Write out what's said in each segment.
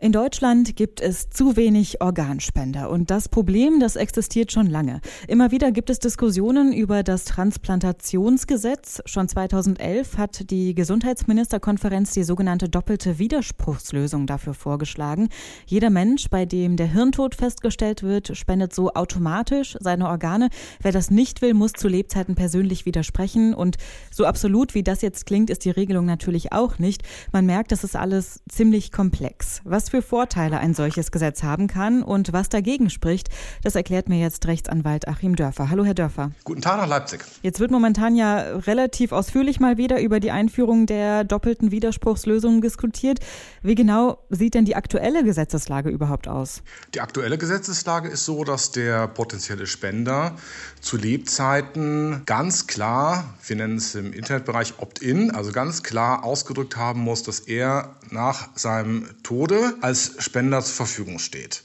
In Deutschland gibt es zu wenig Organspender und das Problem, das existiert schon lange. Immer wieder gibt es Diskussionen über das Transplantationsgesetz. Schon 2011 hat die Gesundheitsministerkonferenz die sogenannte doppelte Widerspruchslösung dafür vorgeschlagen. Jeder Mensch, bei dem der Hirntod festgestellt wird, spendet so automatisch seine Organe. Wer das nicht will, muss zu Lebzeiten persönlich widersprechen und so absolut wie das jetzt klingt, ist die Regelung natürlich auch nicht. Man merkt, das ist alles ziemlich komplex. Was für Vorteile ein solches Gesetz haben kann und was dagegen spricht, das erklärt mir jetzt Rechtsanwalt Achim Dörfer. Hallo, Herr Dörfer. Guten Tag nach Leipzig. Jetzt wird momentan ja relativ ausführlich mal wieder über die Einführung der doppelten Widerspruchslösung diskutiert. Wie genau sieht denn die aktuelle Gesetzeslage überhaupt aus? Die aktuelle Gesetzeslage ist so, dass der potenzielle Spender zu Lebzeiten ganz klar, wir nennen es im Internetbereich Opt-in, also ganz klar ausgedrückt haben muss, dass er nach seinem Tode als Spender zur Verfügung steht.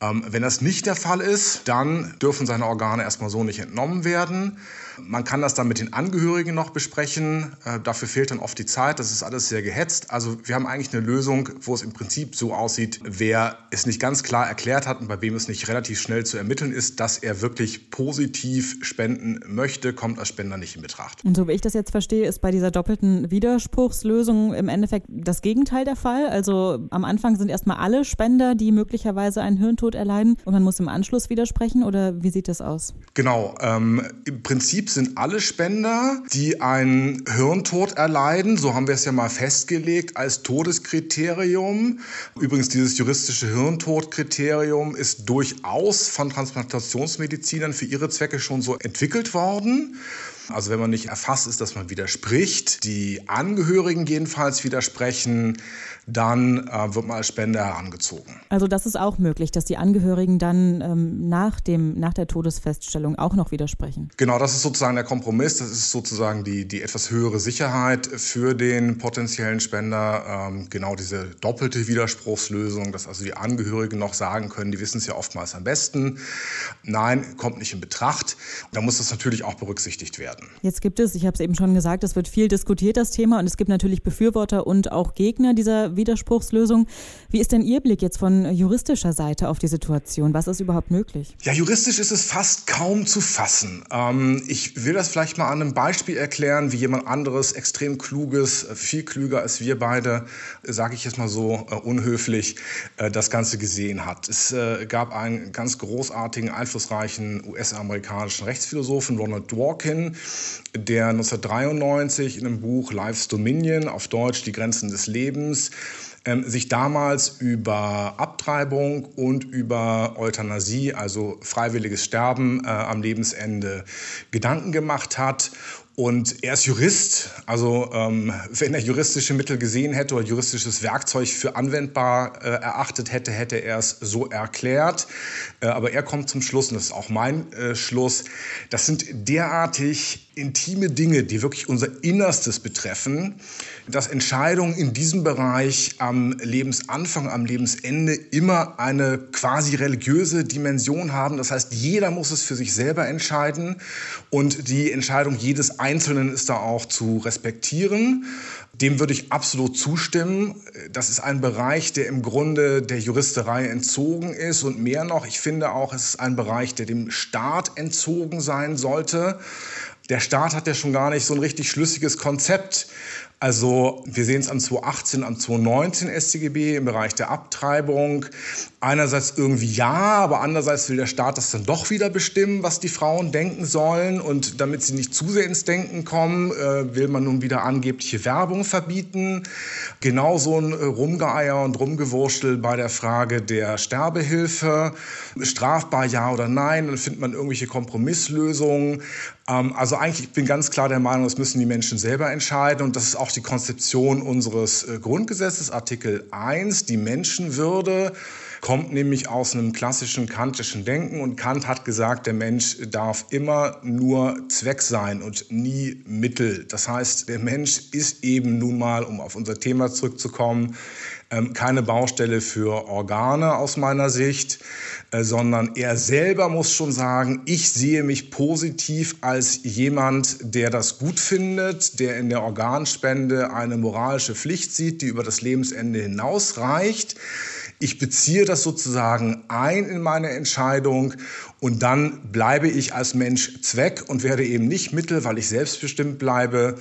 Ähm, wenn das nicht der Fall ist, dann dürfen seine Organe erstmal so nicht entnommen werden. Man kann das dann mit den Angehörigen noch besprechen. Äh, dafür fehlt dann oft die Zeit. Das ist alles sehr gehetzt. Also wir haben eigentlich eine Lösung, wo es im Prinzip so aussieht, wer es nicht ganz klar erklärt hat und bei wem es nicht relativ schnell zu ermitteln ist, dass er wirklich positiv spenden möchte, kommt als Spender nicht in Betracht. Und so wie ich das jetzt verstehe, ist bei dieser doppelten Widerspruchslösung im Endeffekt das Gegenteil der Fall. Also am Anfang sind erstmal alle Spender, die möglicherweise einen Hirntod erleiden und man muss im Anschluss widersprechen oder wie sieht das aus? Genau. Ähm, Im Prinzip sind alle Spender, die einen Hirntod erleiden, so haben wir es ja mal festgelegt, als Todeskriterium. Übrigens, dieses juristische Hirntodkriterium ist durchaus von Transplantationsmedizinern für ihre Zwecke schon so entwickelt worden. Also wenn man nicht erfasst ist, dass man widerspricht, die Angehörigen jedenfalls widersprechen, dann äh, wird man als Spender herangezogen. Also das ist auch möglich, dass die Angehörigen dann ähm, nach, dem, nach der Todesfeststellung auch noch widersprechen. Genau, das ist sozusagen der Kompromiss. Das ist sozusagen die, die etwas höhere Sicherheit für den potenziellen Spender. Ähm, genau diese doppelte Widerspruchslösung, dass also die Angehörigen noch sagen können, die wissen es ja oftmals am besten. Nein, kommt nicht in Betracht. Da muss das natürlich auch berücksichtigt werden. Jetzt gibt es, ich habe es eben schon gesagt, es wird viel diskutiert, das Thema. Und es gibt natürlich Befürworter und auch Gegner dieser Widerspruchslösung. Wie ist denn Ihr Blick jetzt von juristischer Seite auf die Situation? Was ist überhaupt möglich? Ja, juristisch ist es fast kaum zu fassen. Ähm, ich will das vielleicht mal an einem Beispiel erklären, wie jemand anderes, extrem kluges, viel klüger als wir beide, sage ich jetzt mal so äh, unhöflich, äh, das Ganze gesehen hat. Es äh, gab einen ganz großartigen, einflussreichen US-amerikanischen Rechtsphilosophen, Ronald Dworkin, der 1993 in einem Buch Life's Dominion, auf Deutsch Die Grenzen des Lebens, ähm, sich damals über Abtreibung und über Euthanasie, also freiwilliges Sterben äh, am Lebensende, Gedanken gemacht hat und er ist Jurist, also ähm, wenn er juristische Mittel gesehen hätte oder juristisches Werkzeug für anwendbar äh, erachtet hätte, hätte er es so erklärt. Äh, aber er kommt zum Schluss, und das ist auch mein äh, Schluss, das sind derartig intime Dinge, die wirklich unser Innerstes betreffen, dass Entscheidungen in diesem Bereich am Lebensanfang, am Lebensende immer eine quasi religiöse Dimension haben. Das heißt, jeder muss es für sich selber entscheiden und die Entscheidung jedes Einzelnen ist da auch zu respektieren. Dem würde ich absolut zustimmen. Das ist ein Bereich, der im Grunde der Juristerei entzogen ist und mehr noch, ich finde auch, es ist ein Bereich, der dem Staat entzogen sein sollte. Der Staat hat ja schon gar nicht so ein richtig schlüssiges Konzept also wir sehen es am 2018, am 2019 StGB im Bereich der Abtreibung. Einerseits irgendwie ja, aber andererseits will der Staat das dann doch wieder bestimmen, was die Frauen denken sollen. Und damit sie nicht zu sehr ins Denken kommen, äh, will man nun wieder angebliche Werbung verbieten. Genauso ein Rumgeeier und Rumgewurstel bei der Frage der Sterbehilfe. Strafbar ja oder nein, dann findet man irgendwelche Kompromisslösungen. Ähm, also eigentlich, ich bin ganz klar der Meinung, das müssen die Menschen selber entscheiden. Und das ist auch die Konzeption unseres äh, Grundgesetzes, Artikel 1, die Menschenwürde kommt nämlich aus einem klassischen kantischen Denken und Kant hat gesagt, der Mensch darf immer nur Zweck sein und nie Mittel. Das heißt, der Mensch ist eben nun mal, um auf unser Thema zurückzukommen, ähm, keine Baustelle für Organe aus meiner Sicht, äh, sondern er selber muss schon sagen, ich sehe mich positiv als jemand, der das gut findet, der in der Organspende eine moralische Pflicht sieht, die über das Lebensende hinausreicht. Ich beziehe das sozusagen ein in meine Entscheidung und dann bleibe ich als Mensch Zweck und werde eben nicht Mittel, weil ich selbstbestimmt bleibe,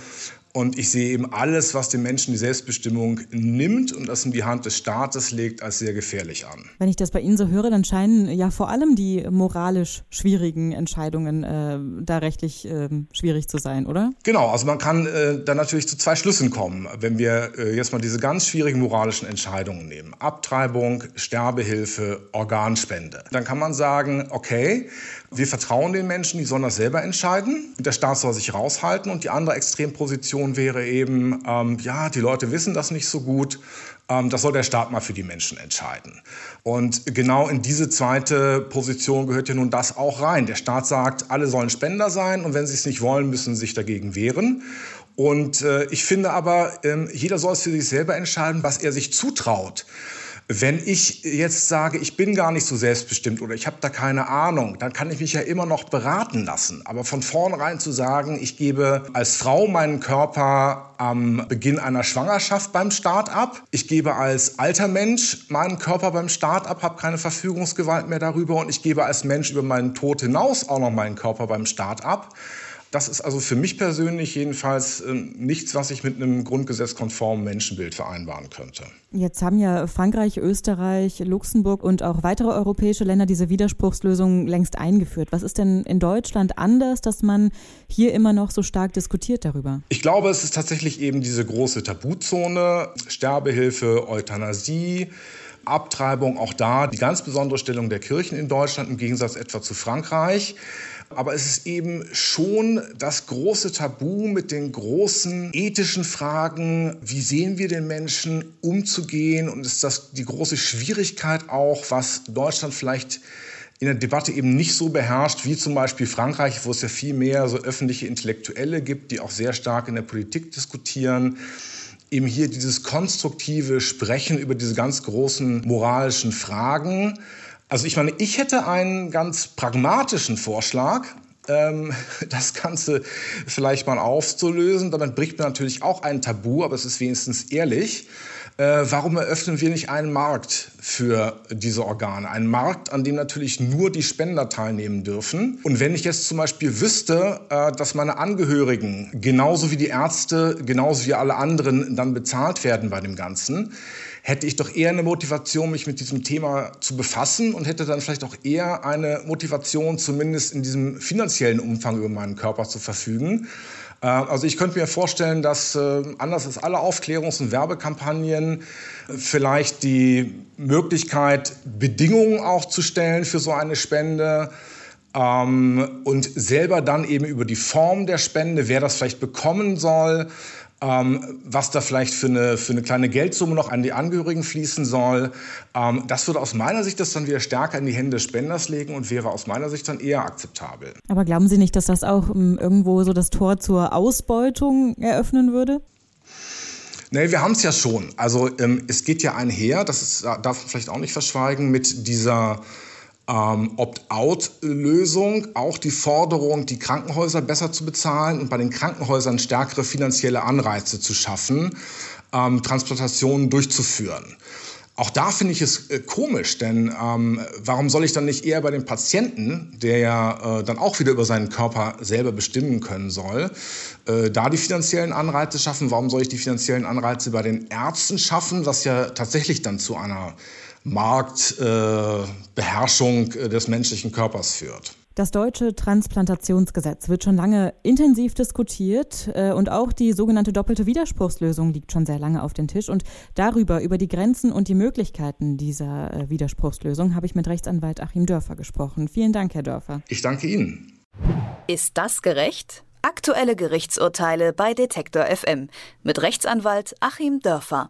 und ich sehe eben alles, was den Menschen die Selbstbestimmung nimmt und das in die Hand des Staates legt, als sehr gefährlich an. Wenn ich das bei Ihnen so höre, dann scheinen ja vor allem die moralisch schwierigen Entscheidungen äh, da rechtlich äh, schwierig zu sein, oder? Genau, also man kann äh, dann natürlich zu zwei Schlüssen kommen, wenn wir äh, jetzt mal diese ganz schwierigen moralischen Entscheidungen nehmen. Abtreibung, Sterbehilfe, Organspende. Dann kann man sagen, okay, wir vertrauen den Menschen, die sollen das selber entscheiden. Der Staat soll sich raushalten und die andere Extremposition Position wäre eben, ähm, ja, die Leute wissen das nicht so gut, ähm, das soll der Staat mal für die Menschen entscheiden. Und genau in diese zweite Position gehört ja nun das auch rein. Der Staat sagt, alle sollen Spender sein und wenn sie es nicht wollen, müssen sie sich dagegen wehren. Und äh, ich finde aber, äh, jeder soll es für sich selber entscheiden, was er sich zutraut. Wenn ich jetzt sage, ich bin gar nicht so selbstbestimmt oder ich habe da keine Ahnung, dann kann ich mich ja immer noch beraten lassen. Aber von vornherein zu sagen, ich gebe als Frau meinen Körper am Beginn einer Schwangerschaft beim Start ab, ich gebe als alter Mensch meinen Körper beim Start ab, habe keine Verfügungsgewalt mehr darüber und ich gebe als Mensch über meinen Tod hinaus auch noch meinen Körper beim Start ab das ist also für mich persönlich jedenfalls ähm, nichts, was ich mit einem grundgesetzkonformen Menschenbild vereinbaren könnte. Jetzt haben ja Frankreich, Österreich, Luxemburg und auch weitere europäische Länder diese Widerspruchslösung längst eingeführt. Was ist denn in Deutschland anders, dass man hier immer noch so stark diskutiert darüber? Ich glaube, es ist tatsächlich eben diese große Tabuzone, Sterbehilfe, Euthanasie. Abtreibung, auch da die ganz besondere Stellung der Kirchen in Deutschland im Gegensatz etwa zu Frankreich. Aber es ist eben schon das große Tabu mit den großen ethischen Fragen, wie sehen wir den Menschen umzugehen und ist das die große Schwierigkeit auch, was Deutschland vielleicht in der Debatte eben nicht so beherrscht wie zum Beispiel Frankreich, wo es ja viel mehr so öffentliche Intellektuelle gibt, die auch sehr stark in der Politik diskutieren eben hier dieses konstruktive Sprechen über diese ganz großen moralischen Fragen. Also ich meine, ich hätte einen ganz pragmatischen Vorschlag, ähm, das Ganze vielleicht mal aufzulösen. Damit bricht man natürlich auch ein Tabu, aber es ist wenigstens ehrlich. Äh, warum eröffnen wir nicht einen Markt für diese Organe? Einen Markt, an dem natürlich nur die Spender teilnehmen dürfen. Und wenn ich jetzt zum Beispiel wüsste, äh, dass meine Angehörigen genauso wie die Ärzte, genauso wie alle anderen dann bezahlt werden bei dem Ganzen, hätte ich doch eher eine Motivation, mich mit diesem Thema zu befassen und hätte dann vielleicht auch eher eine Motivation, zumindest in diesem finanziellen Umfang über meinen Körper zu verfügen. Äh, also ich könnte mir vorstellen, dass äh, anders als alle Aufklärungs- und Werbekampagnen vielleicht die Möglichkeit, Bedingungen auch zu stellen für so eine Spende ähm, und selber dann eben über die Form der Spende, wer das vielleicht bekommen soll, ähm, was da vielleicht für eine, für eine kleine Geldsumme noch an die Angehörigen fließen soll. Ähm, das würde aus meiner Sicht das dann wieder stärker in die Hände des Spenders legen und wäre aus meiner Sicht dann eher akzeptabel. Aber glauben Sie nicht, dass das auch ähm, irgendwo so das Tor zur Ausbeutung eröffnen würde? Nee, wir haben es ja schon. Also ähm, es geht ja einher, das ist, darf man vielleicht auch nicht verschweigen, mit dieser ähm, Opt-out-Lösung, auch die Forderung, die Krankenhäuser besser zu bezahlen und bei den Krankenhäusern stärkere finanzielle Anreize zu schaffen, ähm, Transplantationen durchzuführen. Auch da finde ich es äh, komisch, denn ähm, warum soll ich dann nicht eher bei dem Patienten, der ja äh, dann auch wieder über seinen Körper selber bestimmen können soll, äh, da die finanziellen Anreize schaffen? Warum soll ich die finanziellen Anreize bei den Ärzten schaffen, was ja tatsächlich dann zu einer Marktbeherrschung äh, des menschlichen Körpers führt. Das deutsche Transplantationsgesetz wird schon lange intensiv diskutiert äh, und auch die sogenannte doppelte Widerspruchslösung liegt schon sehr lange auf dem Tisch. Und darüber, über die Grenzen und die Möglichkeiten dieser äh, Widerspruchslösung, habe ich mit Rechtsanwalt Achim Dörfer gesprochen. Vielen Dank, Herr Dörfer. Ich danke Ihnen. Ist das gerecht? Aktuelle Gerichtsurteile bei Detektor FM mit Rechtsanwalt Achim Dörfer.